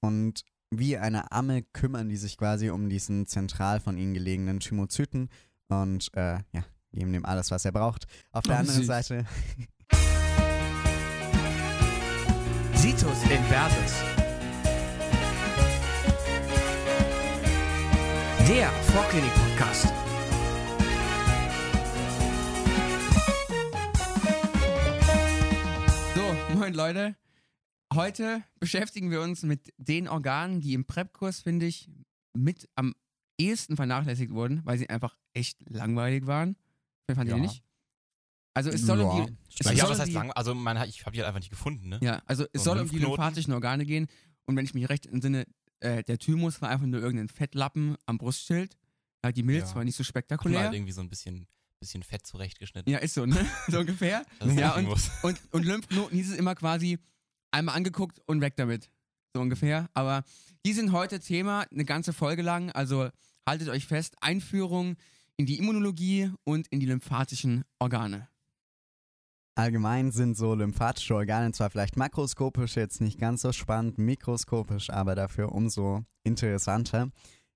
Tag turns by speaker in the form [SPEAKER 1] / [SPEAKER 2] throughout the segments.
[SPEAKER 1] Und wie eine Amme kümmern die sich quasi um diesen zentral von ihnen gelegenen Thymozyten und äh, ja, geben ihm alles, was er braucht. Auf der
[SPEAKER 2] Oh,
[SPEAKER 1] anderen
[SPEAKER 2] süß.
[SPEAKER 1] Seite
[SPEAKER 2] Situs Inversus. Der Vorklinik-Podcast. So, moin Leute. Heute beschäftigen wir uns mit den Organen, die im Prep-Kurs, finde ich, mit am ehesten vernachlässigt wurden, weil sie einfach echt langweilig waren. Fand ihr
[SPEAKER 3] Ja.
[SPEAKER 2] nicht? Also es soll
[SPEAKER 1] Ja,
[SPEAKER 2] um die, es
[SPEAKER 1] stimmt.
[SPEAKER 3] ja,
[SPEAKER 2] soll
[SPEAKER 3] was
[SPEAKER 2] um
[SPEAKER 3] heißt lang? Also man, ich habe die halt einfach nicht gefunden, ne?
[SPEAKER 2] Ja, also es
[SPEAKER 3] So
[SPEAKER 2] soll um die lymphatischen Organe gehen. Und wenn ich mich recht entsinne, äh, der Thymus war einfach nur irgendein Fettlappen am Brustschild. Ja, die Milz
[SPEAKER 3] Ja.
[SPEAKER 2] war nicht so spektakulär.
[SPEAKER 3] halt irgendwie so ein bisschen, bisschen fett zurechtgeschnitten.
[SPEAKER 2] Ja, ist so, ne? so ungefähr. Ja, und, und, und Lymphknoten hieß es immer quasi einmal angeguckt und weg damit. So ungefähr. Aber die sind heute Thema, eine ganze Folge lang. Also haltet euch fest, Einführung in die Immunologie und in die lymphatischen Organe.
[SPEAKER 1] allgemein sind so lymphatische Organe zwar vielleicht makroskopisch jetzt nicht ganz so spannend, mikroskopisch aber dafür umso interessanter.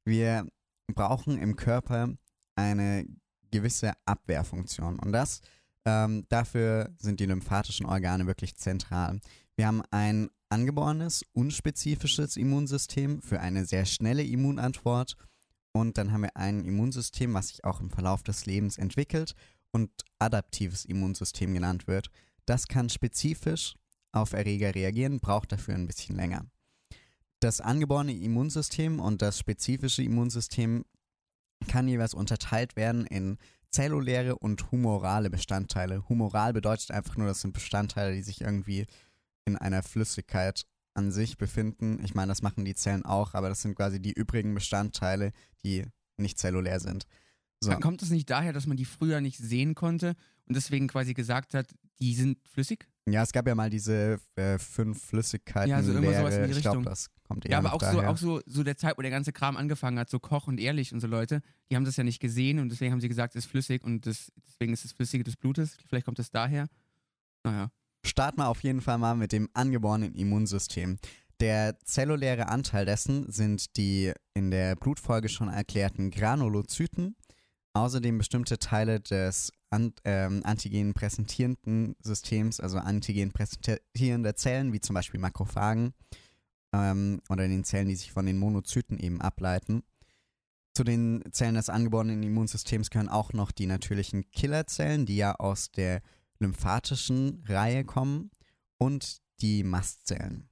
[SPEAKER 1] Wir brauchen im Körper eine gewisse Abwehrfunktion und das ähm, dafür sind die lymphatischen Organe wirklich zentral. Wir haben ein angeborenes, unspezifisches Immunsystem für eine sehr schnelle Immunantwort und dann haben wir ein Immunsystem, was sich auch im Verlauf des Lebens entwickelt und adaptives Immunsystem genannt wird. Das kann spezifisch auf Erreger reagieren, braucht dafür ein bisschen länger. Das angeborene Immunsystem und das spezifische Immunsystem kann jeweils unterteilt werden in zelluläre und humorale Bestandteile. Humoral bedeutet einfach nur, das sind Bestandteile, die sich irgendwie in einer Flüssigkeit an sich befinden. Ich meine, das machen die Zellen auch, aber das sind quasi die übrigen Bestandteile, die nicht zellulär sind. So.
[SPEAKER 2] Dann Kommt es nicht daher, dass man die früher nicht sehen konnte und deswegen quasi gesagt hat, die sind flüssig?
[SPEAKER 1] Ja, es gab ja mal diese äh, fünf Flüssigkeiten.
[SPEAKER 2] Ja, so irgendwas sowas in die
[SPEAKER 1] Lehre. Ich glaube,
[SPEAKER 2] Richtung.
[SPEAKER 1] das kommt eher
[SPEAKER 2] Ja, aber auch so,
[SPEAKER 1] daher.
[SPEAKER 2] auch so, so der Zeit, wo der ganze Kram angefangen hat, so Koch und Ehrlich und so Leute, die haben das ja nicht gesehen und deswegen haben sie gesagt, es ist flüssig und das, deswegen ist es Flüssige des Blutes. Vielleicht kommt es daher. Naja.
[SPEAKER 1] Starten wir auf jeden Fall mal mit dem angeborenen Immunsystem. Der zelluläre Anteil dessen sind die in der Blutfolge schon erklärten Granulozyten, außerdem bestimmte Teile des an, ähm, antigen präsentierenden Systems, also antigen präsentierende Zellen, wie zum Beispiel Makrophagen ähm, oder den Zellen, die sich von den Monozyten eben ableiten. Zu den Zellen des angeborenen Immunsystems gehören auch noch die natürlichen Killerzellen, die ja aus der lymphatischen Reihe kommen und die Mastzellen.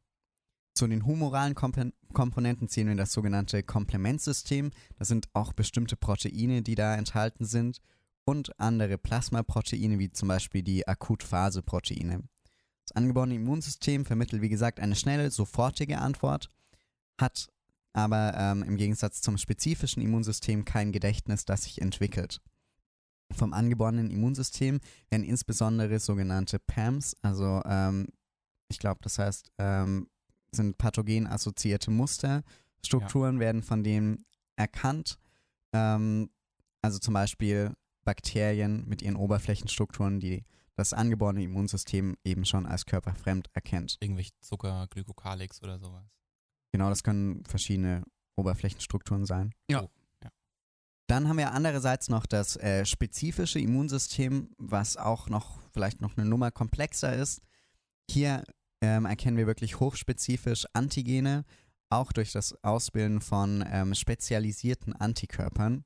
[SPEAKER 1] Zu den humoralen Kompen Komponenten zählen wir das sogenannte Komplementsystem. Das sind auch bestimmte Proteine, die da enthalten sind und andere Plasmaproteine, wie zum Beispiel die Akutphase-Proteine. Das angeborene Immunsystem vermittelt, wie gesagt, eine schnelle, sofortige Antwort, hat aber ähm, im Gegensatz zum spezifischen Immunsystem kein Gedächtnis, das sich entwickelt. Vom angeborenen Immunsystem werden insbesondere sogenannte PAMs, also ähm, ich glaube, das heißt, ähm, sind pathogen assoziierte Muster. Strukturen werden von denen erkannt. Ähm, also zum Beispiel Bakterien mit ihren Oberflächenstrukturen, die das angeborene Immunsystem eben schon als körperfremd erkennt.
[SPEAKER 3] Irgendwelche Zucker, Glykokalix oder sowas.
[SPEAKER 1] Genau, das können verschiedene Oberflächenstrukturen sein.
[SPEAKER 2] Ja.
[SPEAKER 3] Oh, ja.
[SPEAKER 1] Dann haben wir andererseits noch das äh, spezifische Immunsystem, was auch noch vielleicht noch eine Nummer komplexer ist. Hier ähm, erkennen wir wirklich hochspezifisch Antigene, auch durch das Ausbilden von ähm, spezialisierten Antikörpern.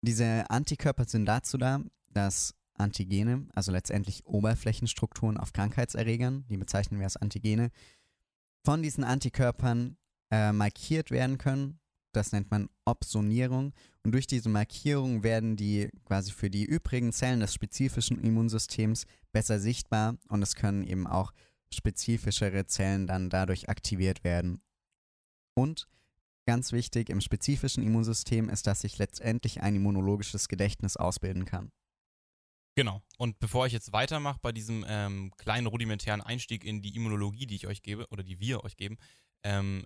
[SPEAKER 1] Diese Antikörper sind dazu da, dass Antigene, also letztendlich Oberflächenstrukturen auf Krankheitserregern, die bezeichnen wir als Antigene, von diesen Antikörpern äh, markiert werden können. Das nennt man Opsonierung. Und durch diese Markierung werden die quasi für die übrigen Zellen des spezifischen Immunsystems besser sichtbar und es können eben auch spezifischere Zellen dann dadurch aktiviert werden. Und ganz wichtig im spezifischen Immunsystem ist, dass sich letztendlich ein immunologisches Gedächtnis ausbilden kann.
[SPEAKER 3] Genau. Und bevor ich jetzt weitermache bei diesem ähm, kleinen rudimentären Einstieg in die Immunologie, die ich euch gebe oder die wir euch geben, ähm,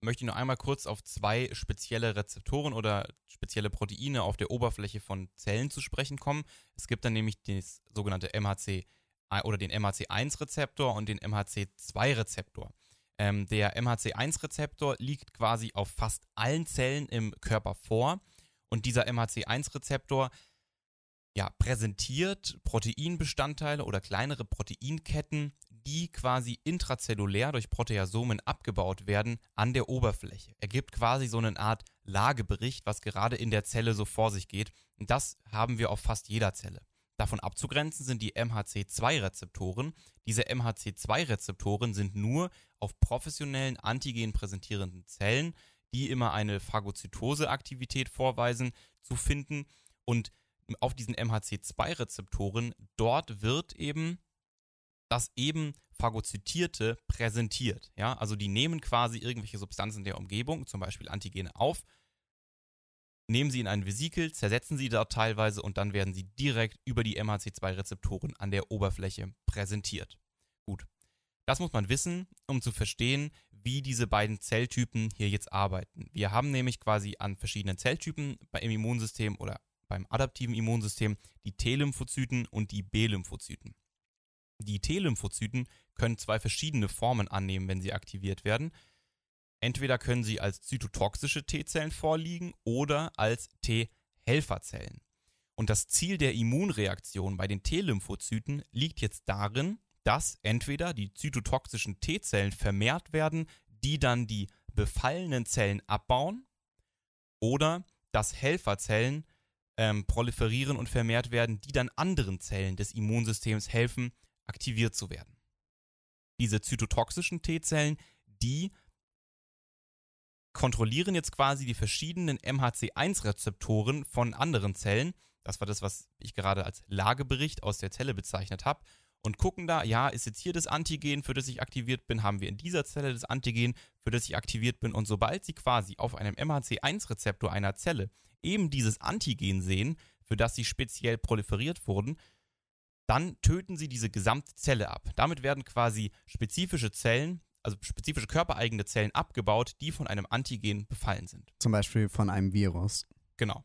[SPEAKER 3] möchte ich noch einmal kurz auf zwei spezielle Rezeptoren oder spezielle Proteine auf der Oberfläche von Zellen zu sprechen kommen. Es gibt dann nämlich das sogenannte MHC oder den MHC1-Rezeptor und den MHC2-Rezeptor. Ähm, der MHC1-Rezeptor liegt quasi auf fast allen Zellen im Körper vor. Und dieser MHC1-Rezeptor ja, präsentiert Proteinbestandteile oder kleinere Proteinketten, die quasi intrazellulär durch Proteasomen abgebaut werden an der Oberfläche. Er gibt quasi so eine Art Lagebericht, was gerade in der Zelle so vor sich geht. Und das haben wir auf fast jeder Zelle. Davon abzugrenzen sind die MHC2-Rezeptoren. Diese MHC2-Rezeptoren sind nur auf professionellen Antigen präsentierenden Zellen, die immer eine Phagozytose-Aktivität vorweisen, zu finden. Und auf diesen MHC2-Rezeptoren, dort wird eben das eben phagozytierte präsentiert. Ja? Also die nehmen quasi irgendwelche Substanzen der Umgebung, zum Beispiel Antigene, auf, nehmen sie in ein Vesikel, zersetzen sie dort teilweise und dann werden sie direkt über die MHC2-Rezeptoren an der Oberfläche präsentiert. Gut. Das muss man wissen, um zu verstehen, wie diese beiden Zelltypen hier jetzt arbeiten. Wir haben nämlich quasi an verschiedenen Zelltypen im Immunsystem oder beim adaptiven Immunsystem die T-Lymphozyten und die B-Lymphozyten. Die T-Lymphozyten können zwei verschiedene Formen annehmen, wenn sie aktiviert werden. Entweder können sie als zytotoxische T-Zellen vorliegen oder als T-Helferzellen. Und das Ziel der Immunreaktion bei den T-Lymphozyten liegt jetzt darin, dass entweder die zytotoxischen T-Zellen vermehrt werden, die dann die befallenen Zellen abbauen, oder dass Helferzellen ähm, proliferieren und vermehrt werden, die dann anderen Zellen des Immunsystems helfen, aktiviert zu werden. Diese zytotoxischen T-Zellen, die kontrollieren jetzt quasi die verschiedenen MHC1-Rezeptoren von anderen Zellen. Das war das, was ich gerade als Lagebericht aus der Zelle bezeichnet habe. Und gucken da, ja, ist jetzt hier das Antigen, für das ich aktiviert bin, haben wir in dieser Zelle das Antigen, für das ich aktiviert bin. Und sobald sie quasi auf einem MHC1-Rezeptor einer Zelle eben dieses Antigen sehen, für das sie speziell proliferiert wurden, dann töten sie diese gesamte Zelle ab. Damit werden quasi spezifische Zellen, also spezifische körpereigene Zellen abgebaut, die von einem Antigen befallen sind.
[SPEAKER 1] Zum Beispiel von einem Virus.
[SPEAKER 3] Genau.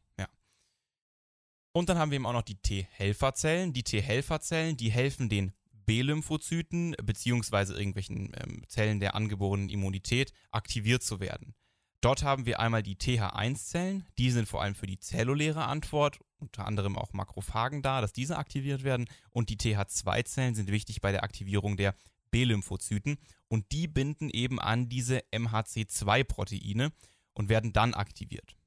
[SPEAKER 3] Und dann haben wir eben auch noch die T-Helferzellen. Die T-Helferzellen, die helfen den B-Lymphozyten beziehungsweise irgendwelchen ähm, Zellen der angeborenen Immunität aktiviert zu werden. Dort haben wir einmal die TH1-Zellen, die sind vor allem für die zelluläre Antwort, unter anderem auch Makrophagen da, dass diese aktiviert werden. Und die TH2-Zellen sind wichtig bei der Aktivierung der B-Lymphozyten und die binden eben an diese MHC2-Proteine und werden dann aktiviert.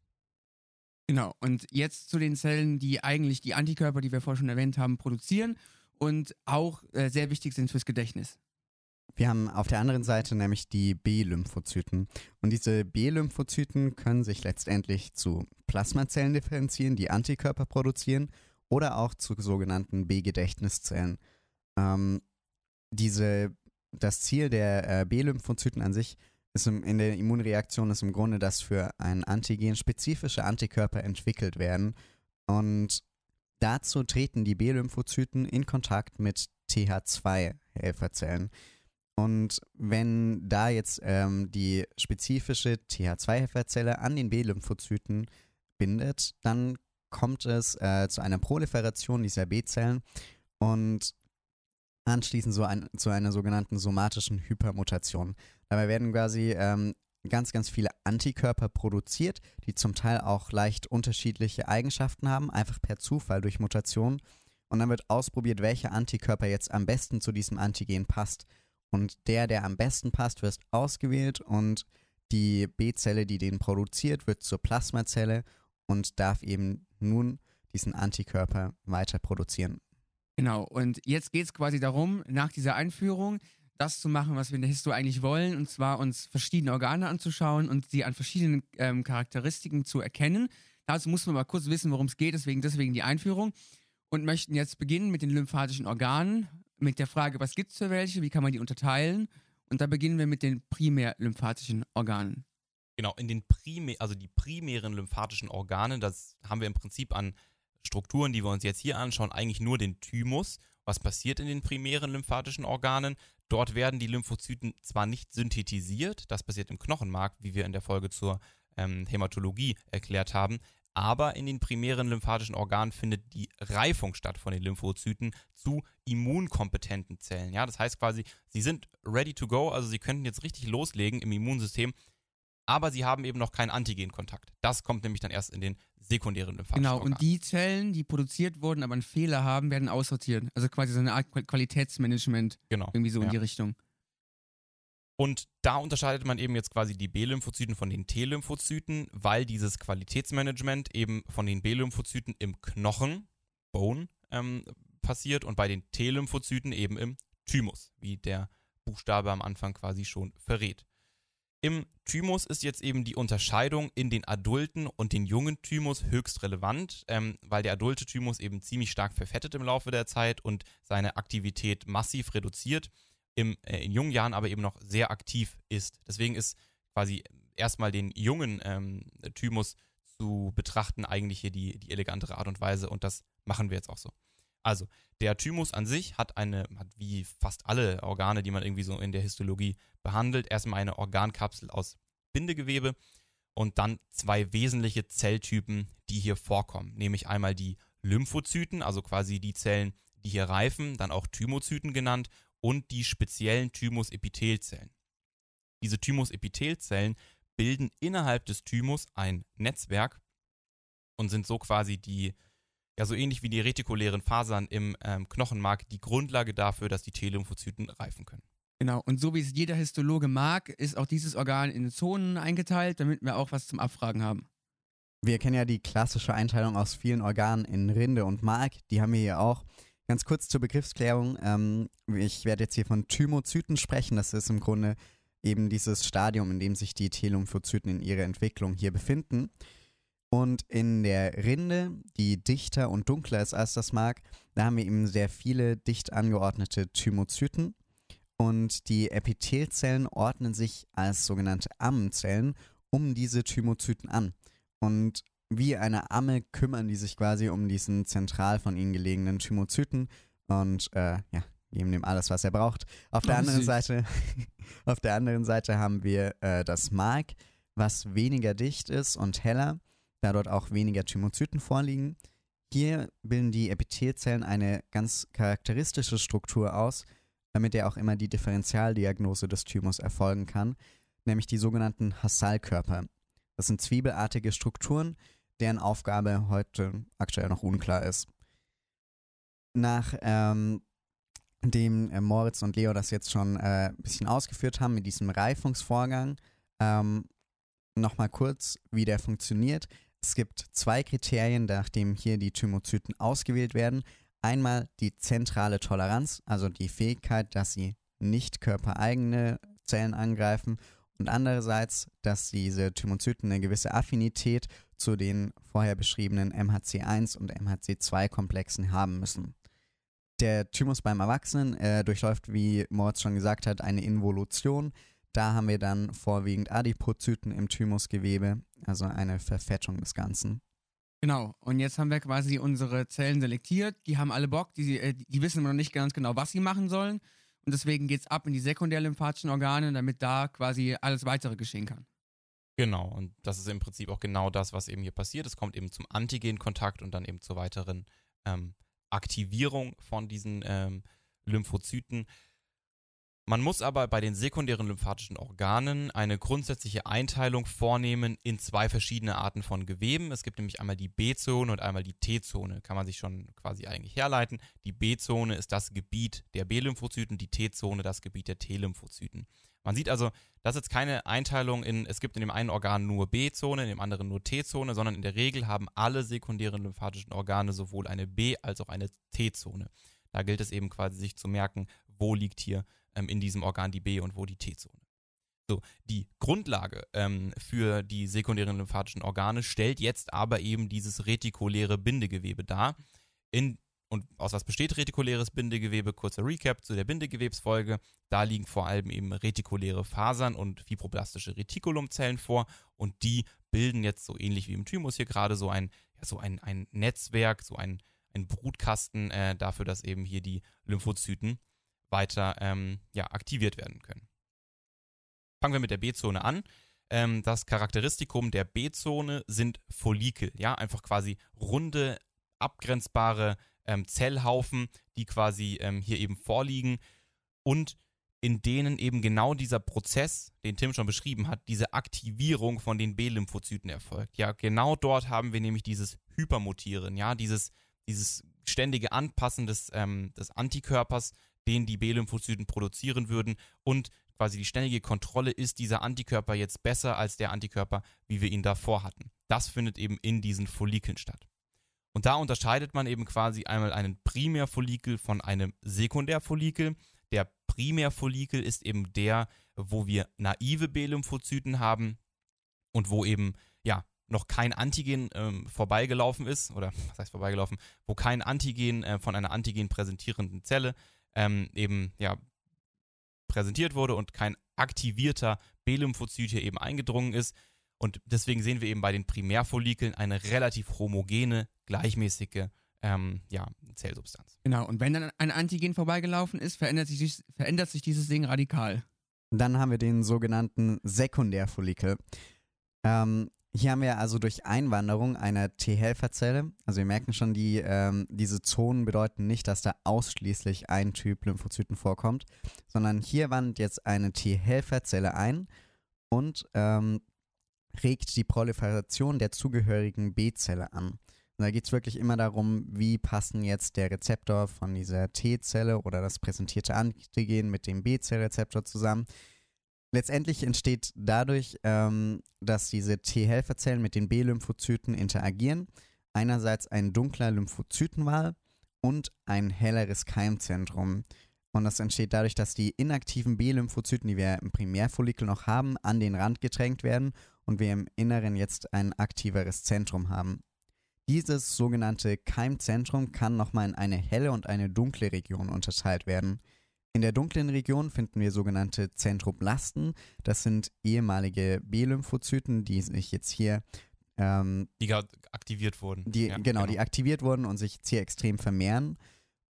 [SPEAKER 2] Genau, und jetzt zu den Zellen, die eigentlich die Antikörper, die wir vorhin schon erwähnt haben, produzieren und auch äh, sehr wichtig sind fürs Gedächtnis.
[SPEAKER 1] Wir haben auf der anderen Seite nämlich die B-Lymphozyten. Und diese B-Lymphozyten können sich letztendlich zu Plasmazellen differenzieren, die Antikörper produzieren, oder auch zu sogenannten B-Gedächtniszellen. Ähm, diese, das Ziel der äh, B-Lymphozyten an sich ist im, in der Immunreaktion ist im Grunde, dass für ein Antigen spezifische Antikörper entwickelt werden. Und dazu treten die B-Lymphozyten in Kontakt mit TH2-Helferzellen. Und wenn da jetzt ähm, die spezifische TH2-Helferzelle an den B-Lymphozyten bindet, dann kommt es äh, zu einer Proliferation dieser B-Zellen und anschließend so ein, zu einer sogenannten somatischen Hypermutation. Dabei werden quasi ähm, ganz, ganz viele Antikörper produziert, die zum Teil auch leicht unterschiedliche Eigenschaften haben, einfach per Zufall durch Mutation. Und dann wird ausprobiert, welcher Antikörper jetzt am besten zu diesem Antigen passt. Und der, der am besten passt, wird ausgewählt und die B-Zelle, die den produziert, wird zur Plasmazelle und darf eben nun diesen Antikörper weiter produzieren.
[SPEAKER 2] Genau, und jetzt geht es quasi darum, nach dieser Einführung das zu machen, was wir in der Histo eigentlich wollen, und zwar uns verschiedene Organe anzuschauen und sie an verschiedenen ähm, Charakteristiken zu erkennen. Dazu muss man mal kurz wissen, worum es geht, deswegen, deswegen die Einführung. Und möchten jetzt beginnen mit den lymphatischen Organen, mit der Frage, was gibt es für welche, wie kann man die unterteilen? Und da beginnen wir mit den primär lymphatischen Organen.
[SPEAKER 3] Genau, in den primär, also die primären lymphatischen Organe, das haben wir im Prinzip an Strukturen, die wir uns jetzt hier anschauen, eigentlich nur den Thymus. Was passiert in den primären lymphatischen Organen? Dort werden die Lymphozyten zwar nicht synthetisiert, das passiert im Knochenmark, wie wir in der Folge zur ähm, Hämatologie erklärt haben, aber in den primären lymphatischen Organen findet die Reifung statt von den Lymphozyten zu immunkompetenten Zellen. Ja, das heißt quasi, sie sind ready to go, also sie könnten jetzt richtig loslegen im Immunsystem, aber sie haben eben noch keinen Antigenkontakt. Das kommt nämlich dann erst in den sekundären lymphatischen
[SPEAKER 2] Genau, und die Zellen, die produziert wurden, aber einen Fehler haben, werden aussortiert. Also quasi so eine Art Qual- Qualitätsmanagement,
[SPEAKER 3] genau.
[SPEAKER 2] irgendwie so in
[SPEAKER 3] Ja.
[SPEAKER 2] die Richtung.
[SPEAKER 3] Und da unterscheidet man eben jetzt quasi die B-Lymphozyten von den T-Lymphozyten, weil dieses Qualitätsmanagement eben von den B-Lymphozyten im Knochen, Bone, ähm, passiert und bei den T-Lymphozyten eben im Thymus, wie der Buchstabe am Anfang quasi schon verrät. Im Thymus ist jetzt eben die Unterscheidung in den adulten und den jungen Thymus höchst relevant, ähm, weil der adulte Thymus eben ziemlich stark verfettet im Laufe der Zeit und seine Aktivität massiv reduziert im, äh, in jungen Jahren aber eben noch sehr aktiv ist. Deswegen ist quasi erstmal den jungen ähm, Thymus zu betrachten eigentlich hier die, die elegantere Art und Weise und das machen wir jetzt auch so. Also, der Thymus an sich hat eine, hat wie fast alle Organe, die man irgendwie so in der Histologie behandelt, erstmal eine Organkapsel aus Bindegewebe und dann zwei wesentliche Zelltypen, die hier vorkommen. Nämlich einmal die Lymphozyten, also quasi die Zellen, die hier reifen, dann auch Thymozyten genannt, und die speziellen Thymusepithelzellen. Diese Thymusepithelzellen bilden innerhalb des Thymus ein Netzwerk und sind so quasi die, ja so ähnlich wie die retikulären Fasern im ähm, Knochenmark, die Grundlage dafür, dass die T-Lymphozyten reifen können.
[SPEAKER 2] Genau, und so wie es jeder Histologe mag, ist auch dieses Organ in Zonen eingeteilt, damit wir auch was zum Abfragen haben.
[SPEAKER 1] Wir kennen ja die klassische Einteilung aus vielen Organen in Rinde und Mark. Die haben wir hier auch. Ganz kurz zur Begriffsklärung. Ähm, ich werde jetzt hier von Thymozyten sprechen. Das ist im Grunde eben dieses Stadium, in dem sich die T-Lymphozyten in ihrer Entwicklung hier befinden. Und in der Rinde, die dichter und dunkler ist als das Mark, da haben wir eben sehr viele dicht angeordnete Thymozyten. Und die Epithelzellen ordnen sich als sogenannte Ammenzellen um diese Thymozyten an. Und wie eine Amme kümmern die sich quasi um diesen zentral von ihnen gelegenen Thymozyten und äh, ja, geben dem alles, was er braucht. Auf der
[SPEAKER 2] Oh,
[SPEAKER 1] anderen
[SPEAKER 2] süß.
[SPEAKER 1] Seite, auf der anderen Seite haben wir äh, das Mark, was weniger dicht ist und heller, da dort auch weniger Thymozyten vorliegen. Hier bilden die Epithelzellen eine ganz charakteristische Struktur aus, damit ja auch immer die Differentialdiagnose des Thymus erfolgen kann, nämlich die sogenannten Hassalkörper. Das sind zwiebelartige Strukturen, deren Aufgabe heute aktuell noch unklar ist. Nach ähm, dem äh, Moritz und Leo das jetzt schon äh, ein bisschen ausgeführt haben mit diesem Reifungsvorgang, ähm, nochmal kurz, wie der funktioniert. Es gibt zwei Kriterien, nachdem hier die Thymozyten ausgewählt werden. Einmal die zentrale Toleranz, also die Fähigkeit, dass sie nicht körpereigene Zellen angreifen und andererseits, dass diese Thymozyten eine gewisse Affinität zu den vorher beschriebenen MHC1 und MHC2-Komplexen haben müssen. Der Thymus beim Erwachsenen äh, durchläuft, wie Moritz schon gesagt hat, eine Involution. Da haben wir dann vorwiegend Adipozyten im Thymusgewebe, also eine Verfettung des Ganzen.
[SPEAKER 2] Genau, und jetzt haben wir quasi unsere Zellen selektiert. Die haben alle Bock, die, äh, die wissen noch nicht ganz genau, was sie machen sollen. Und deswegen geht es ab in die sekundärlymphatischen Organe, damit da quasi alles weitere geschehen kann.
[SPEAKER 3] Genau, und das ist im Prinzip auch genau das, was eben hier passiert. Es kommt eben zum Antigenkontakt und dann eben zur weiteren ähm, Aktivierung von diesen ähm, Lymphozyten. Man muss aber bei den sekundären lymphatischen Organen eine grundsätzliche Einteilung vornehmen in zwei verschiedene Arten von Geweben. Es gibt nämlich einmal die B-Zone und einmal die T-Zone. Kann man sich schon quasi eigentlich herleiten. Die B-Zone ist das Gebiet der B-Lymphozyten, die T-Zone das Gebiet der T-Lymphozyten. Man sieht also, das ist jetzt keine Einteilung in, es gibt in dem einen Organ nur B-Zone, in dem anderen nur T-Zone, sondern in der Regel haben alle sekundären lymphatischen Organe sowohl eine B- als auch eine T-Zone. Da gilt es eben quasi sich zu merken, wo liegt hier ähm, in diesem Organ die B- und wo die T-Zone. So, die Grundlage ähm, für die sekundären lymphatischen Organe stellt jetzt aber eben dieses retikuläre Bindegewebe dar. In, und aus was besteht retikuläres Bindegewebe? Kurzer Recap zu der Bindegewebsfolge. Da liegen vor allem eben retikuläre Fasern und fibroblastische Retikulumzellen vor und die bilden jetzt so ähnlich wie im Thymus hier gerade so ein, ja, so ein, ein Netzwerk, so ein, ein Brutkasten äh, dafür, dass eben hier die Lymphozyten weiter ähm, ja, aktiviert werden können. Fangen wir mit der B-Zone an. ähm, das Charakteristikum der B-Zone sind Follikel, ja, einfach quasi runde, abgrenzbare ähm, Zellhaufen, die quasi ähm, hier eben vorliegen und in denen eben genau dieser Prozess, den Tim schon beschrieben hat, diese Aktivierung von den B-Lymphozyten erfolgt. Ja, genau dort haben wir nämlich dieses Hypermutieren, ja, dieses, dieses ständige Anpassen des, ähm, des Antikörpers, den die B-Lymphozyten produzieren würden und quasi die ständige Kontrolle, ist dieser Antikörper jetzt besser als der Antikörper, wie wir ihn davor hatten. Das findet eben in diesen Follikeln statt. Und da unterscheidet man eben quasi einmal einen Primärfollikel von einem Sekundärfollikel. Der Primärfollikel ist eben der, wo wir naive B-Lymphozyten haben und wo eben ja noch kein Antigen ähm, vorbeigelaufen ist, oder was heißt vorbeigelaufen, wo kein Antigen äh, von einer Antigen präsentierenden Zelle ähm, eben ja präsentiert wurde und kein aktivierter B-Lymphozyt hier eben eingedrungen ist. Und deswegen sehen wir eben bei den Primärfollikeln eine relativ homogene, gleichmäßige ähm, ja, Zellsubstanz.
[SPEAKER 2] Genau, und wenn dann ein Antigen vorbeigelaufen ist, verändert sich, verändert sich dieses Ding radikal.
[SPEAKER 1] Dann haben wir den sogenannten Sekundärfollikel. Ähm, hier haben wir also durch Einwanderung einer T-Helferzelle, also wir merken schon, die, ähm, diese Zonen bedeuten nicht, dass da ausschließlich ein Typ Lymphozyten vorkommt, sondern hier wandert jetzt eine T-Helferzelle ein und ähm, regt die Proliferation der zugehörigen B-Zelle an. Und da geht es wirklich immer darum, wie passen jetzt der Rezeptor von dieser T-Zelle oder das präsentierte Antigen mit dem B-Zellrezeptor zusammen. Letztendlich entsteht dadurch, ähm, dass diese T-Helferzellen mit den B-Lymphozyten interagieren, einerseits ein dunkler Lymphozytenwall und ein helleres Keimzentrum. Und das entsteht dadurch, dass die inaktiven B-Lymphozyten, die wir im Primärfollikel noch haben, an den Rand gedrängt werden und wir im Inneren jetzt ein aktiveres Zentrum haben. Dieses sogenannte Keimzentrum kann nochmal in eine helle und eine dunkle Region unterteilt werden. In der dunklen Region finden wir sogenannte Zentroblasten. Das sind ehemalige B-Lymphozyten, die sich jetzt hier ähm,
[SPEAKER 3] die aktiviert wurden.
[SPEAKER 1] Die, ja, genau, genau, die aktiviert wurden und sich jetzt hier extrem vermehren.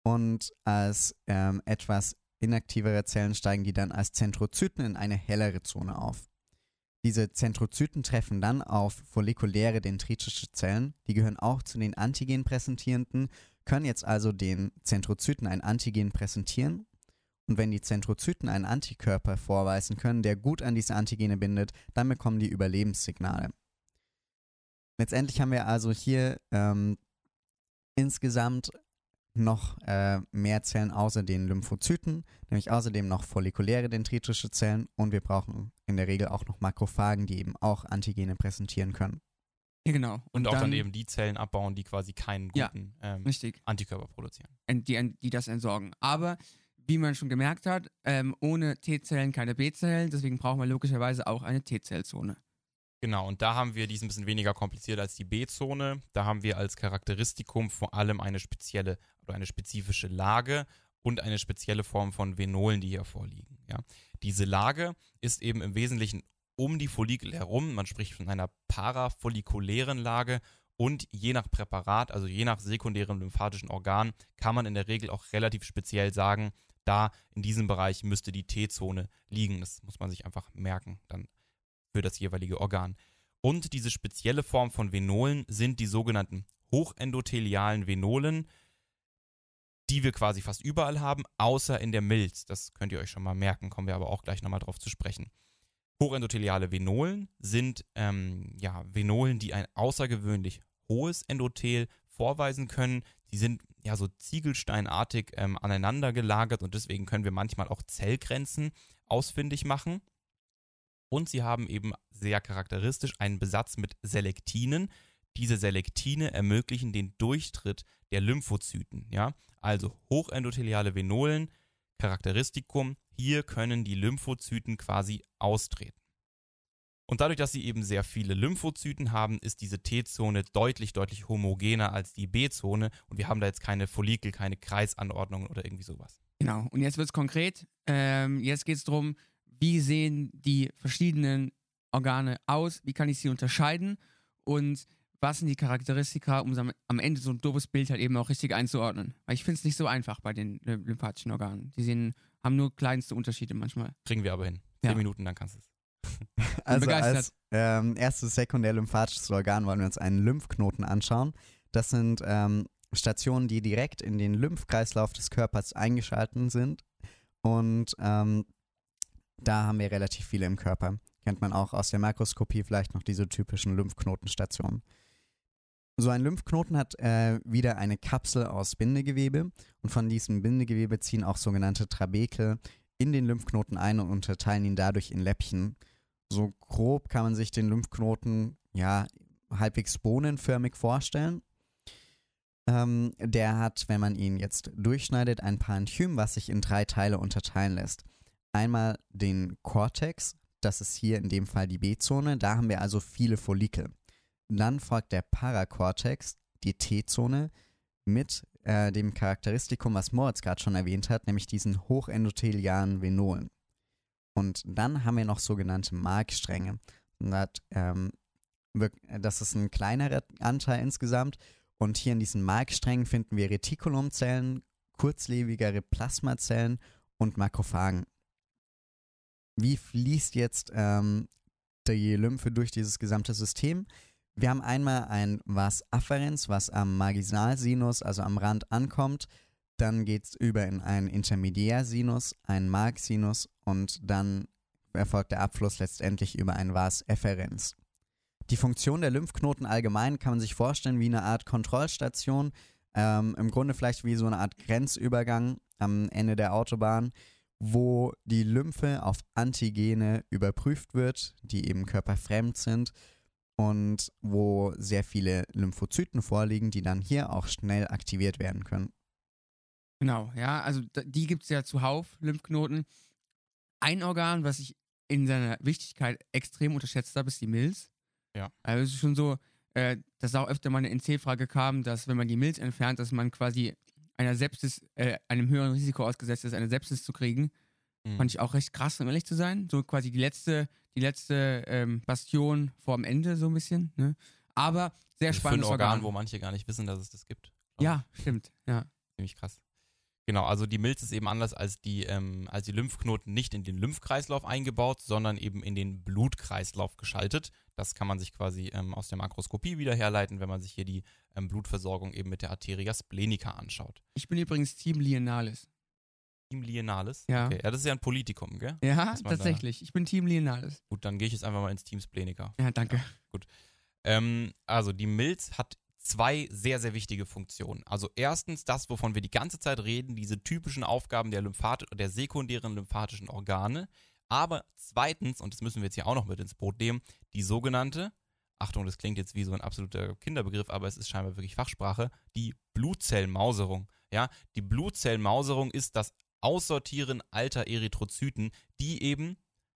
[SPEAKER 1] Und als ähm, etwas inaktivere Zellen steigen die dann als Zentrozyten in eine hellere Zone auf. Diese Zentrozyten treffen dann auf follikuläre dendritische Zellen, die gehören auch zu den Antigen präsentierenden, können jetzt also den Zentrozyten ein Antigen präsentieren und wenn die Zentrozyten einen Antikörper vorweisen können, der gut an diese Antigene bindet, dann bekommen die Überlebenssignale. Letztendlich haben wir also hier ähm, insgesamt noch äh, mehr Zellen außer den Lymphozyten, nämlich außerdem noch follikuläre dendritische Zellen und wir brauchen in der Regel auch noch Makrophagen, die eben auch Antigene präsentieren können.
[SPEAKER 2] Ja, genau.
[SPEAKER 3] Und, und auch dann, dann, eben die Zellen abbauen, die quasi keinen guten
[SPEAKER 2] ja,
[SPEAKER 3] ähm, Antikörper produzieren.
[SPEAKER 2] Die, die das entsorgen. Aber wie man schon gemerkt hat, ähm, ohne T-Zellen keine B-Zellen, deswegen brauchen wir logischerweise auch eine T-Zellzone.
[SPEAKER 3] Genau, und da haben wir, die ist ein bisschen weniger kompliziert als die B-Zone. Da haben wir als Charakteristikum vor allem eine spezielle oder eine spezifische Lage und eine spezielle Form von Venolen, die hier vorliegen. Ja. Diese Lage ist eben im Wesentlichen um die Follikel herum. Man spricht von einer parafollikulären Lage und je nach Präparat, also je nach sekundärem lymphatischen Organ, kann man in der Regel auch relativ speziell sagen, da in diesem Bereich müsste die T-Zone liegen. Das muss man sich einfach merken, dann für das jeweilige Organ. Und diese spezielle Form von Venolen sind die sogenannten hochendothelialen Venolen, die wir quasi fast überall haben, außer in der Milz. Das könnt ihr euch schon mal merken, kommen wir aber auch gleich nochmal drauf zu sprechen. Hochendotheliale Venolen sind ähm, ja, Venolen, die ein außergewöhnlich hohes Endothel vorweisen können. Die sind ja so ziegelsteinartig ähm, aneinander gelagert und deswegen können wir manchmal auch Zellgrenzen ausfindig machen. Und sie haben eben sehr charakteristisch einen Besatz mit Selektinen. Diese Selektine ermöglichen den Durchtritt der Lymphozyten. Ja? Also hochendotheliale Venolen, Charakteristikum, hier können die Lymphozyten quasi austreten. Und dadurch, dass sie eben sehr viele Lymphozyten haben, ist diese T-Zone deutlich, deutlich homogener als die B-Zone und wir haben da jetzt keine Follikel, keine Kreisanordnungen oder irgendwie sowas.
[SPEAKER 2] Genau, und jetzt wird es konkret. Ähm, jetzt geht es darum, wie sehen die verschiedenen Organe aus, wie kann ich sie unterscheiden und was sind die Charakteristika, um am Ende so ein doofes Bild halt eben auch richtig einzuordnen. Weil ich finde es nicht so einfach bei den lymphatischen Organen. Die sehen, haben nur kleinste Unterschiede manchmal.
[SPEAKER 3] Kriegen wir aber hin. Zehn ja. Minuten, dann kannst du es.
[SPEAKER 1] Also
[SPEAKER 2] begeistert.
[SPEAKER 1] als ähm, erstes sekundär-lymphatisches Organ wollen wir uns einen Lymphknoten anschauen. Das sind ähm, Stationen, die direkt in den Lymphkreislauf des Körpers eingeschalten sind. Und ähm, da haben wir relativ viele im Körper. Kennt man auch aus der Makroskopie vielleicht noch diese typischen Lymphknotenstationen. So ein Lymphknoten hat äh, wieder eine Kapsel aus Bindegewebe und von diesem Bindegewebe ziehen auch sogenannte Trabekel in den Lymphknoten ein und unterteilen ihn dadurch in Läppchen. So grob kann man sich den Lymphknoten ja halbwegs bohnenförmig vorstellen. Ähm, der hat, wenn man ihn jetzt durchschneidet, ein Parenchym, was sich in drei Teile unterteilen lässt. Einmal den Cortex, das ist hier in dem Fall die B-Zone, da haben wir also viele Follikel. Dann folgt der Paracortex, die T-Zone, mit äh, dem Charakteristikum, was Moritz gerade schon erwähnt hat, nämlich diesen hochendothelialen Venolen. Und dann haben wir noch sogenannte Markstränge. Das, ähm, das ist ein kleinerer Anteil insgesamt. Und hier in diesen Marksträngen finden wir Retikulumzellen, kurzlebigere Plasmazellen und Makrophagen. Wie fließt jetzt ähm, die Lymphe durch dieses gesamte System? Wir haben einmal ein Vas afferens, was am Marginalsinus, also am Rand ankommt. Dann geht es über in einen Intermediärsinus, einen Marksinus und dann erfolgt der Abfluss letztendlich über ein Vas efferens. Die Funktion der Lymphknoten allgemein kann man sich vorstellen wie eine Art Kontrollstation. Ähm, Im Grunde vielleicht wie so eine Art Grenzübergang am Ende der Autobahn, wo die Lymphe auf Antigene überprüft wird, die eben körperfremd sind und wo sehr viele Lymphozyten vorliegen, die dann hier auch schnell aktiviert werden können.
[SPEAKER 2] Genau, ja, also die gibt es ja zuhauf, Lymphknoten. Ein Organ, was ich in seiner Wichtigkeit extrem unterschätzt habe, ist die Milz.
[SPEAKER 3] Ja.
[SPEAKER 2] Also es ist schon so, äh, dass auch öfter mal eine NC-Frage kam, dass wenn man die Milz entfernt, dass man quasi einer Sepsis, äh, einem höheren Risiko ausgesetzt ist, eine Sepsis zu kriegen.
[SPEAKER 3] Mhm.
[SPEAKER 2] Fand ich auch recht krass, um ehrlich zu sein. So quasi die letzte, die letzte ähm, Bastion vorm Ende, so ein bisschen. Ne? Aber sehr
[SPEAKER 3] Also für ein
[SPEAKER 2] spannendes
[SPEAKER 3] Organ,
[SPEAKER 2] Organ.
[SPEAKER 3] wo manche gar nicht wissen, dass es das gibt.
[SPEAKER 2] ja, stimmt. Ja.
[SPEAKER 3] ich. Ziemlich krass. Genau, also die Milz ist eben anders als die, ähm, als die Lymphknoten nicht in den Lymphkreislauf eingebaut, sondern eben in den Blutkreislauf geschaltet. Das kann man sich quasi ähm, aus der Makroskopie wieder herleiten, wenn man sich hier die ähm, Blutversorgung eben mit der Arteria splenica anschaut.
[SPEAKER 2] Ich bin übrigens Team Lienalis.
[SPEAKER 3] Team Lienalis?
[SPEAKER 2] Ja.
[SPEAKER 3] Okay. ja, das ist ja ein Politikum, gell?
[SPEAKER 2] Ja,
[SPEAKER 3] man da-
[SPEAKER 2] tatsächlich. Ich bin Team Lienalis.
[SPEAKER 3] Gut, dann gehe ich jetzt einfach mal ins Team Splenica.
[SPEAKER 2] Ja, danke.
[SPEAKER 3] Ähm, also die Milz hat zwei sehr, sehr wichtige Funktionen. Also erstens das, wovon wir die ganze Zeit reden, diese typischen Aufgaben der, Lymphat der sekundären lymphatischen Organe. Aber zweitens, und das müssen wir jetzt hier auch noch mit ins Boot nehmen, die sogenannte, Achtung, das klingt jetzt wie so ein absoluter Kinderbegriff, aber es ist scheinbar wirklich Fachsprache, die Blutzellmauserung. Ja, die Blutzellmauserung ist das Aussortieren alter Erythrozyten, die eben,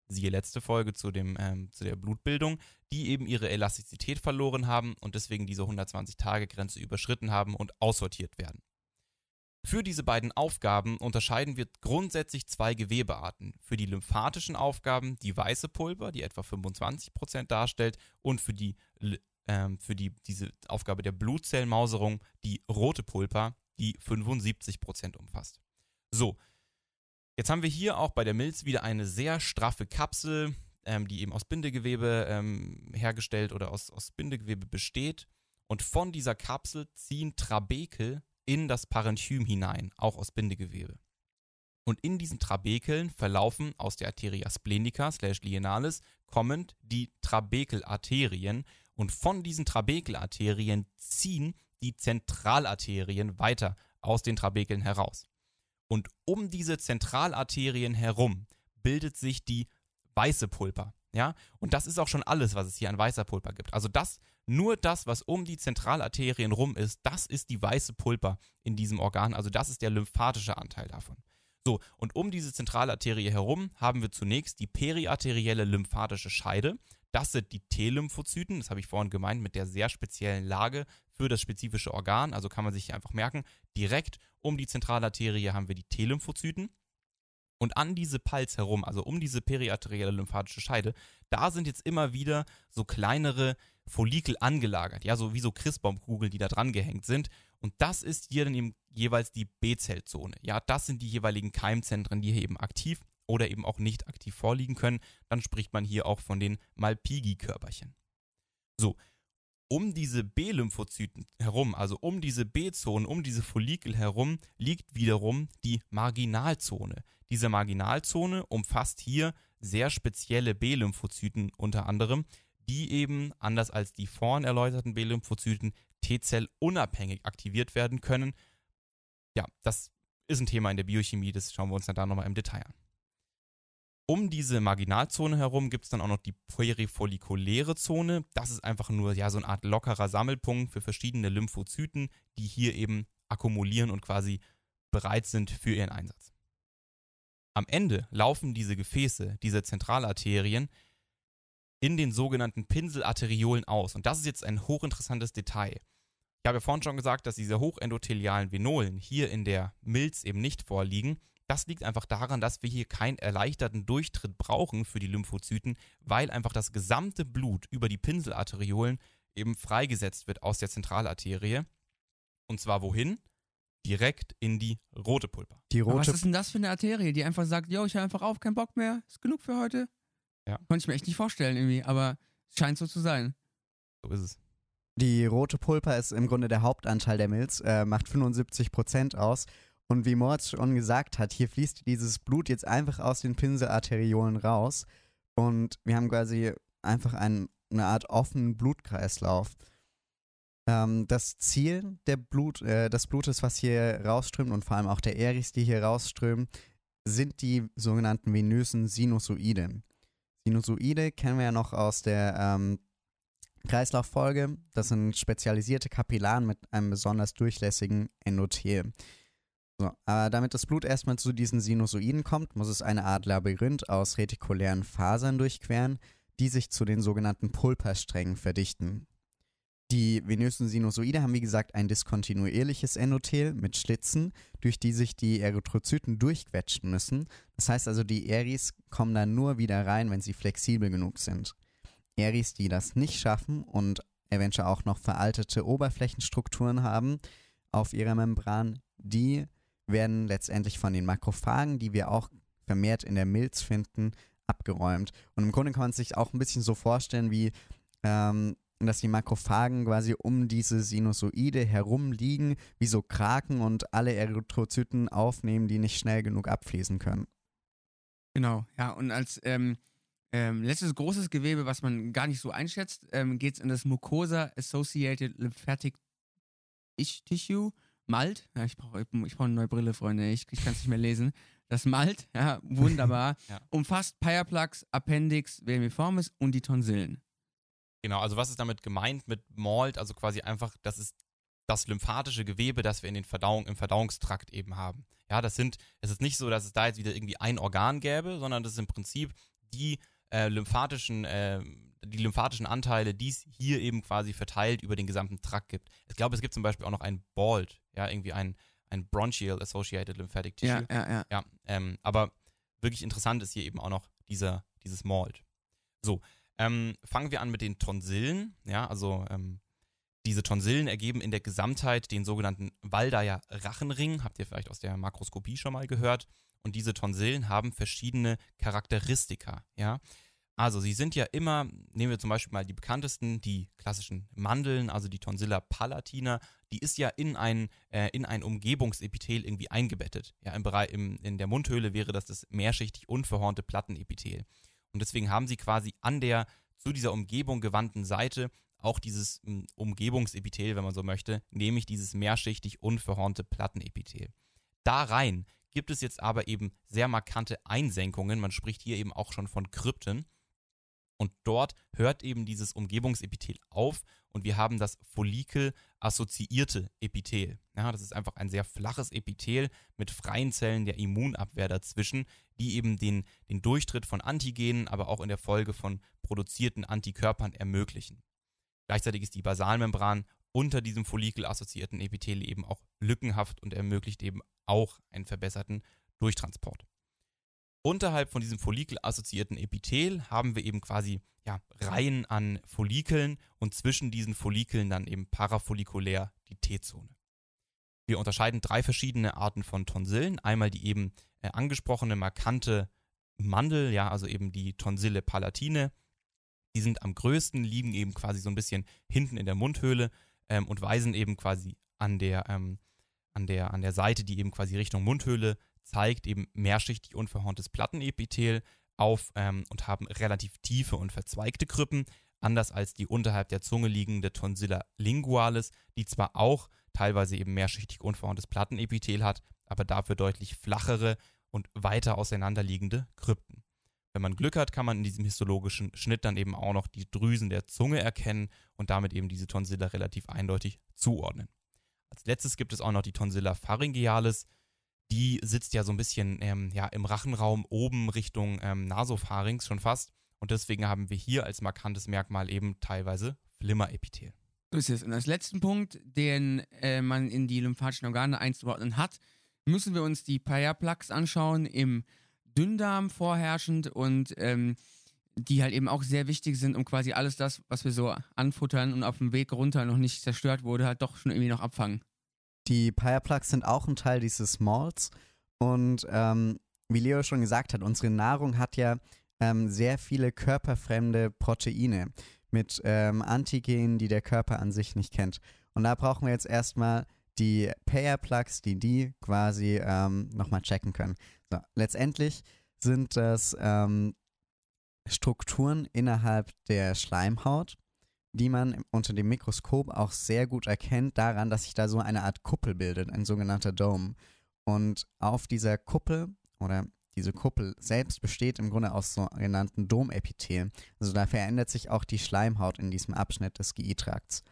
[SPEAKER 3] siehe letzte Folge zu, dem, ähm, zu der Blutbildung, die eben ihre Elastizität verloren haben und deswegen diese 120-Tage-Grenze überschritten haben und aussortiert werden. Für diese beiden Aufgaben unterscheiden wir grundsätzlich zwei Gewebearten. Für die lymphatischen Aufgaben die weiße Pulper, die etwa 25% darstellt, und für die, ähm, für die diese Aufgabe der Blutzellmauserung die rote Pulper, die 75% umfasst. So, jetzt haben wir hier auch bei der Milz wieder eine sehr straffe Kapsel, ähm, die eben aus Bindegewebe ähm, hergestellt oder aus, aus Bindegewebe besteht. Und von dieser Kapsel ziehen Trabekel in das Parenchym hinein, auch aus Bindegewebe. Und in diesen Trabekeln verlaufen aus der Arteria splenica slash lienalis kommend die Trabekelarterien und von diesen Trabekelarterien ziehen die Zentralarterien weiter aus den Trabekeln heraus. Und um diese Zentralarterien herum bildet sich die weiße Pulper. Ja, und das ist auch schon alles, was es hier an weißer Pulper gibt. Also das, nur das, was um die Zentralarterien rum ist, das ist die weiße Pulper in diesem Organ. Also das ist der lymphatische Anteil davon. So, und um diese Zentralarterie herum haben wir zunächst die periarterielle lymphatische Scheide. Das sind die T-Lymphozyten, das habe ich vorhin gemeint, mit der sehr speziellen Lage für das spezifische Organ. Also kann man sich hier einfach merken, direkt um die Zentralarterie haben wir die T-Lymphozyten. Und an diese Pals herum, also um diese periarterielle lymphatische Scheide, da sind jetzt immer wieder so kleinere Follikel angelagert, ja, so wie so Christbaumkugeln, die da dran gehängt sind. Und das ist hier dann eben jeweils die B-Zellzone. Ja, das sind die jeweiligen Keimzentren, die hier eben aktiv oder eben auch nicht aktiv vorliegen können, dann spricht man hier auch von den Malpighi-Körperchen. So, um diese B-Lymphozyten herum, also um diese B-Zonen, um diese Follikel herum, liegt wiederum die Marginalzone. Diese Marginalzone umfasst hier sehr spezielle B-Lymphozyten unter anderem, die eben, anders als die vorhin erläuterten B-Lymphozyten, T-Zell unabhängig aktiviert werden können. Ja, das ist ein Thema in der Biochemie, das schauen wir uns dann da nochmal im Detail an. Um diese Marginalzone herum gibt es dann auch noch die perifollikuläre Zone. Das ist einfach nur ja so eine Art lockerer Sammelpunkt für verschiedene Lymphozyten, die hier eben akkumulieren und quasi bereit sind für ihren Einsatz. Am Ende laufen diese Gefäße, diese Zentralarterien, in den sogenannten Pinselarteriolen aus. Und das ist jetzt ein hochinteressantes Detail. Ich habe ja vorhin schon gesagt, dass diese hochendothelialen Venolen hier in der Milz eben nicht vorliegen. Das liegt einfach daran, dass wir hier keinen erleichterten Durchtritt brauchen für die Lymphozyten, weil einfach das gesamte Blut über die Pinselarteriolen eben freigesetzt wird aus der Zentralarterie. Und zwar wohin? Direkt in die rote Pulpa.
[SPEAKER 1] Die
[SPEAKER 2] Aber
[SPEAKER 1] rote
[SPEAKER 2] was ist denn das für eine Arterie, die einfach sagt, yo, ich höre einfach auf, kein Bock mehr, ist genug für heute?
[SPEAKER 3] Ja.
[SPEAKER 2] Konnte ich mir echt nicht vorstellen irgendwie, aber es scheint so zu sein.
[SPEAKER 3] So ist es.
[SPEAKER 1] Die rote Pulpa ist im Grunde der Hauptanteil der Milz, äh, macht 75% aus. Und wie Moritz schon gesagt hat, hier fließt dieses Blut jetzt einfach aus den Pinselarteriolen raus. Und wir haben quasi einfach einen, eine Art offenen Blutkreislauf. Ähm, das Ziel der Blut, äh, des Blutes, was hier rausströmt und vor allem auch der Eris, die hier rausströmen, sind die sogenannten venösen Sinusoide. Sinusoide kennen wir ja noch aus der ähm, Kreislauffolge. Das sind spezialisierte Kapillaren mit einem besonders durchlässigen Endothel. So, aber damit das Blut erstmal zu diesen Sinusoiden kommt, muss es eine Art Labyrinth aus retikulären Fasern durchqueren, die sich zu den sogenannten Pulpersträngen verdichten. Die venösen Sinusoide haben wie gesagt ein diskontinuierliches Endothel mit Schlitzen, durch die sich die Erythrozyten durchquetschen müssen. Das heißt also, die Eris kommen dann nur wieder rein, wenn sie flexibel genug sind. Eris, die das nicht schaffen und eventuell auch noch veraltete Oberflächenstrukturen haben auf ihrer Membran, die werden letztendlich von den Makrophagen, die wir auch vermehrt in der Milz finden, abgeräumt. Und im Grunde kann man sich auch ein bisschen so vorstellen, wie ähm, dass die Makrophagen quasi um diese Sinusoide herumliegen, wie so Kraken und alle Erythrozyten aufnehmen, die nicht schnell genug abfließen können.
[SPEAKER 2] Genau, ja, und als ähm, ähm, letztes großes Gewebe, was man gar nicht so einschätzt, ähm, geht es in das Mucosa Associated Lymphatic Tissue. Malt, ja, ich brauche ich brauch eine neue Brille, Freunde, ich, ich kann es nicht mehr lesen. Das Malt, ja, wunderbar,
[SPEAKER 3] Ja.
[SPEAKER 2] umfasst Pyreplax, Appendix, Vermiformis und die Tonsillen.
[SPEAKER 3] Genau, also was ist damit gemeint mit Malt? Also quasi einfach, das ist das lymphatische Gewebe, das wir in den Verdauung, im Verdauungstrakt eben haben. Ja, das sind, es ist nicht so, dass es da jetzt wieder irgendwie ein Organ gäbe, sondern das ist im Prinzip die äh, lymphatischen, äh, die lymphatischen Anteile, die es hier eben quasi verteilt über den gesamten Trakt gibt. Ich glaube, es gibt zum Beispiel auch noch ein BALD, ja, irgendwie ein, ein Bronchial Associated Lymphatic Tissue.
[SPEAKER 2] Ja, ja, ja.
[SPEAKER 3] Ja, ähm, aber wirklich interessant ist hier eben auch noch dieser, dieses Malt. So, ähm, fangen wir an mit den Tonsillen. Ja, also ähm, diese Tonsillen ergeben in der Gesamtheit den sogenannten Waldeyer Rachenring. Habt ihr vielleicht aus der Makroskopie schon mal gehört? Und diese Tonsillen haben verschiedene Charakteristika. Ja, also sie sind ja immer, nehmen wir zum Beispiel mal die bekanntesten, die klassischen Mandeln, also die Tonsilla palatina, die ist ja in ein, äh, in ein Umgebungsepithel irgendwie eingebettet. Ja, im Bereich, im, in der Mundhöhle wäre das das mehrschichtig unverhornte Plattenepithel. Und deswegen haben sie quasi an der zu dieser Umgebung gewandten Seite auch dieses m, Umgebungsepithel, wenn man so möchte, nämlich dieses mehrschichtig unverhornte Plattenepithel. Da rein gibt es jetzt aber eben sehr markante Einsenkungen. Man spricht hier eben auch schon von Krypten. Und dort hört eben dieses Umgebungsepithel auf und wir haben das Follikel-assoziierte Epithel. Ja, das ist einfach ein sehr flaches Epithel mit freien Zellen der Immunabwehr dazwischen, die eben den, den Durchtritt von Antigenen, aber auch in der Folge von produzierten Antikörpern ermöglichen. Gleichzeitig ist die Basalmembran unter diesem follikel-assoziierten Epithel eben auch lückenhaft und ermöglicht eben auch einen verbesserten Durchtransport. Unterhalb von diesem follikel-assoziierten Epithel haben wir eben quasi ja, Reihen an Follikeln und zwischen diesen Follikeln dann eben parafollikulär die T-Zone. Wir unterscheiden drei verschiedene Arten von Tonsillen. Einmal die eben äh, angesprochene markante Mandel, ja, also eben die Tonsille palatine. Die sind am größten, liegen eben quasi so ein bisschen hinten in der Mundhöhle ähm, und weisen eben quasi an der, ähm, an, der, an der Seite, die eben quasi Richtung Mundhöhle zeigt, eben mehrschichtig unverhorntes Plattenepithel auf ähm, und haben relativ tiefe und verzweigte Krippen, anders als die unterhalb der Zunge liegende Tonsilla lingualis, die zwar auch teilweise eben mehrschichtig unverhorntes Plattenepithel hat, aber dafür deutlich flachere und weiter auseinanderliegende Krypten. Wenn man Glück hat, kann man in diesem histologischen Schnitt dann eben auch noch die Drüsen der Zunge erkennen und damit eben diese Tonsilla relativ eindeutig zuordnen. Als letztes gibt es auch noch die Tonsilla pharyngealis. Die sitzt ja so ein bisschen ähm, ja, im Rachenraum oben Richtung ähm, Nasopharynx schon fast. Und deswegen haben wir hier als markantes Merkmal eben teilweise Flimmerepithel.
[SPEAKER 2] So ist es. Und als letzten Punkt, den äh, man in die lymphatischen Organe einzuordnen hat, müssen wir uns die Paya-Plaques anschauen im Dünndarm vorherrschend und ähm, die halt eben auch sehr wichtig sind, um quasi alles das, was wir so anfuttern und auf dem Weg runter noch nicht zerstört wurde, halt doch schon irgendwie noch abfangen.
[SPEAKER 1] Die Paya-Plaques sind auch ein Teil dieses Malls und ähm, wie Leo schon gesagt hat, unsere Nahrung hat ja ähm, sehr viele körperfremde Proteine mit ähm, Antigenen, die der Körper an sich nicht kennt. Und da brauchen wir jetzt erstmal die Payer-Plugs, die die quasi ähm, nochmal checken können. So, letztendlich sind das ähm, Strukturen innerhalb der Schleimhaut, die man unter dem Mikroskop auch sehr gut erkennt daran, dass sich da so eine Art Kuppel bildet, ein sogenannter Dome. Und auf dieser Kuppel oder diese Kuppel selbst besteht im Grunde aus sogenannten Domepithelien. Also da verändert sich auch die Schleimhaut in diesem Abschnitt des GI-Trakts.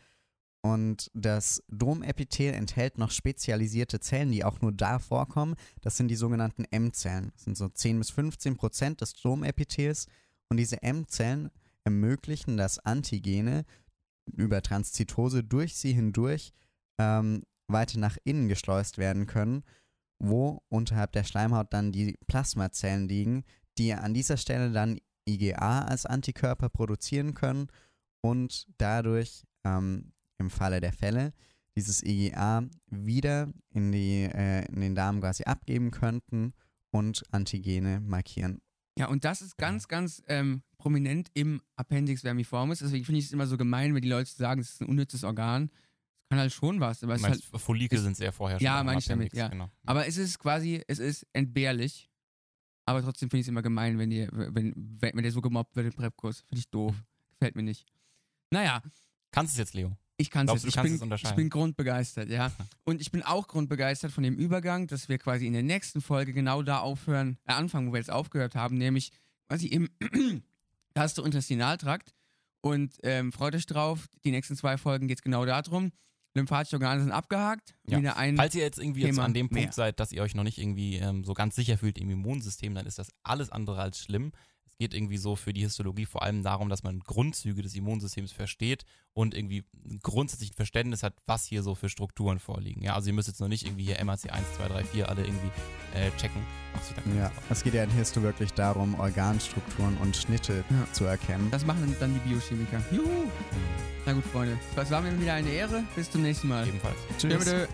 [SPEAKER 1] Und das Domepithel enthält noch spezialisierte Zellen, die auch nur da vorkommen. Das sind die sogenannten M-Zellen. Das sind so 10 bis 15 Prozent des Domepithels. Und diese M-Zellen ermöglichen, dass Antigene über Transzytose durch sie hindurch ähm, weiter nach innen geschleust werden können, wo unterhalb der Schleimhaut dann die Plasmazellen liegen, die an dieser Stelle dann IgA als Antikörper produzieren können und dadurch ähm, im Falle der Fälle dieses IgA wieder in, die, äh, in den Darm quasi abgeben könnten und Antigene markieren.
[SPEAKER 2] Ja, und das ist ganz, ganz ähm, prominent im Appendix vermiformis. Deswegen finde ich es immer so gemein, wenn die Leute sagen, es ist ein unnützes Organ. Es kann halt schon was. Aber es
[SPEAKER 3] meinst,
[SPEAKER 2] halt,
[SPEAKER 3] Follikel
[SPEAKER 2] es-
[SPEAKER 3] sind sehr vorher
[SPEAKER 2] Ja,
[SPEAKER 3] schon am
[SPEAKER 2] meine ich damit, ja.
[SPEAKER 3] Genau.
[SPEAKER 2] aber es ist quasi, es ist entbehrlich. Aber trotzdem finde ich es immer gemein, wenn, die, wenn, wenn, wenn der so gemobbt wird im Prepkurs. Finde ich doof. Gefällt mir nicht. Naja,
[SPEAKER 3] Kannst du es jetzt, Leo?
[SPEAKER 2] Ich kann es Ich bin, ich bin grundbegeistert, ja. Und ich bin auch grundbegeistert von dem Übergang, dass wir quasi in der nächsten Folge genau da aufhören, äh, anfangen, wo wir jetzt aufgehört haben, nämlich quasi im erste Intestinaltrakt. Und ähm, freut euch drauf, die nächsten zwei Folgen geht es genau darum. Lymphatische Organe sind abgehakt.
[SPEAKER 3] Ja.
[SPEAKER 2] Wieder ein
[SPEAKER 3] Falls ihr jetzt irgendwie jetzt an dem Punkt
[SPEAKER 2] mehr.
[SPEAKER 3] seid, dass ihr euch noch nicht irgendwie ähm, so ganz sicher fühlt im Immunsystem, dann ist das alles andere als schlimm. Es geht irgendwie so für die Histologie vor allem darum, dass man Grundzüge des Immunsystems versteht und irgendwie ein grundsätzliches Verständnis hat, was hier so für Strukturen vorliegen. Ja, also ihr müsst jetzt noch nicht irgendwie hier MAC 1, 2, 3, 4 alle irgendwie äh, checken.
[SPEAKER 1] Ja, es geht ja in Histo wirklich darum, Organstrukturen und Schnitte
[SPEAKER 2] Ja.
[SPEAKER 1] zu erkennen.
[SPEAKER 2] Das machen dann die Biochemiker. Juhu! Na gut, Freunde. Das war mir wieder eine Ehre. Bis zum nächsten Mal.
[SPEAKER 3] Ebenfalls.
[SPEAKER 1] Tschüss.
[SPEAKER 3] Ciao.